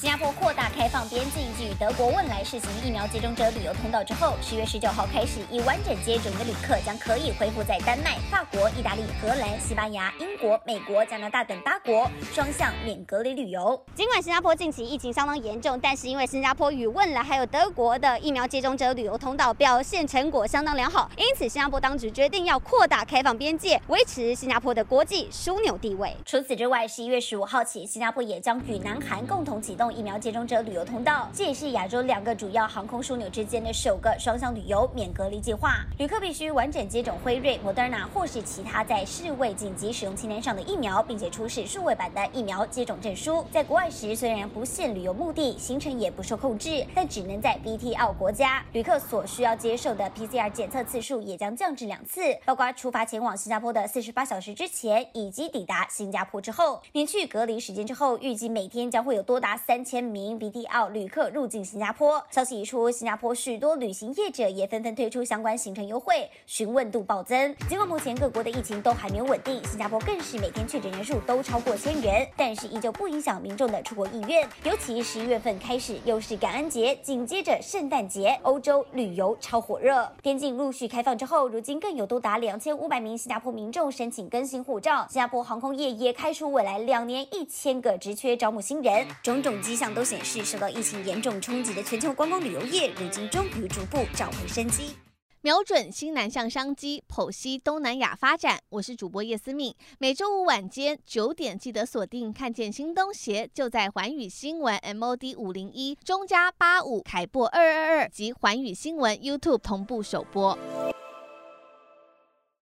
新加坡扩大开放边境，给予德国汶莱试行疫苗接种者旅游通道之后，十月十九号开始，已完整接种的旅客将可以恢复在丹麦、法国、意大利、荷兰、西班牙、英国、美国、加拿大等八国双向免隔离旅游。尽管新加坡近期疫情相当严重，但是因为新加坡与汶莱还有德国的疫苗接种者旅游通道表现成果相当良好，因此新加坡当局决定要扩大开放边界，维持新加坡的国际枢纽地位。除此之外，十一月十五号起，新加坡也将与南韩共同启动。疫苗接种者旅游通道，这也是亚洲两个主要航空枢纽之间的首个双向旅游免隔离计划。旅客必须完整接种辉瑞、莫德纳或是其他在世卫紧急使用清单上的疫苗，并且出示数位版的疫苗接种证书。在国外时，虽然不限旅游目的，行程也不受控制，但只能在 BTL 国家。旅客所需要接受的 PCR 检测次数也将降至两次，包括出发前往新加坡的四十八小时之前，以及抵达新加坡之后。免去隔离时间之后，预计每天将会有多达三。千名 VTL 旅客入境新加坡。消息一出，新加坡许多旅行业者也纷纷推出相关行程优惠，询问度暴增。尽管目前各国的疫情都还没有稳定，新加坡更是每天确诊人数都超过千人，但是依旧不影响民众的出国意愿。尤其十一月份开始，又是感恩节，紧接着圣诞节，欧洲旅游超火热。边境陆续开放之后，如今更有多达两千五百名新加坡民众申请更新护照。新加坡航空业也开出未来两年一千个职缺招募新人，种种。迹象都显示，受到疫情严重冲击的全球观光旅游业，如今终于逐步找回生机。瞄准新南向商机，剖析东南亚发展。我是主播叶思敏，每周五晚间九点记得锁定，看见新东协就在环宇新闻 MOD 五零一中加八五凯擘二二二及环宇新闻 YouTube 同步首播。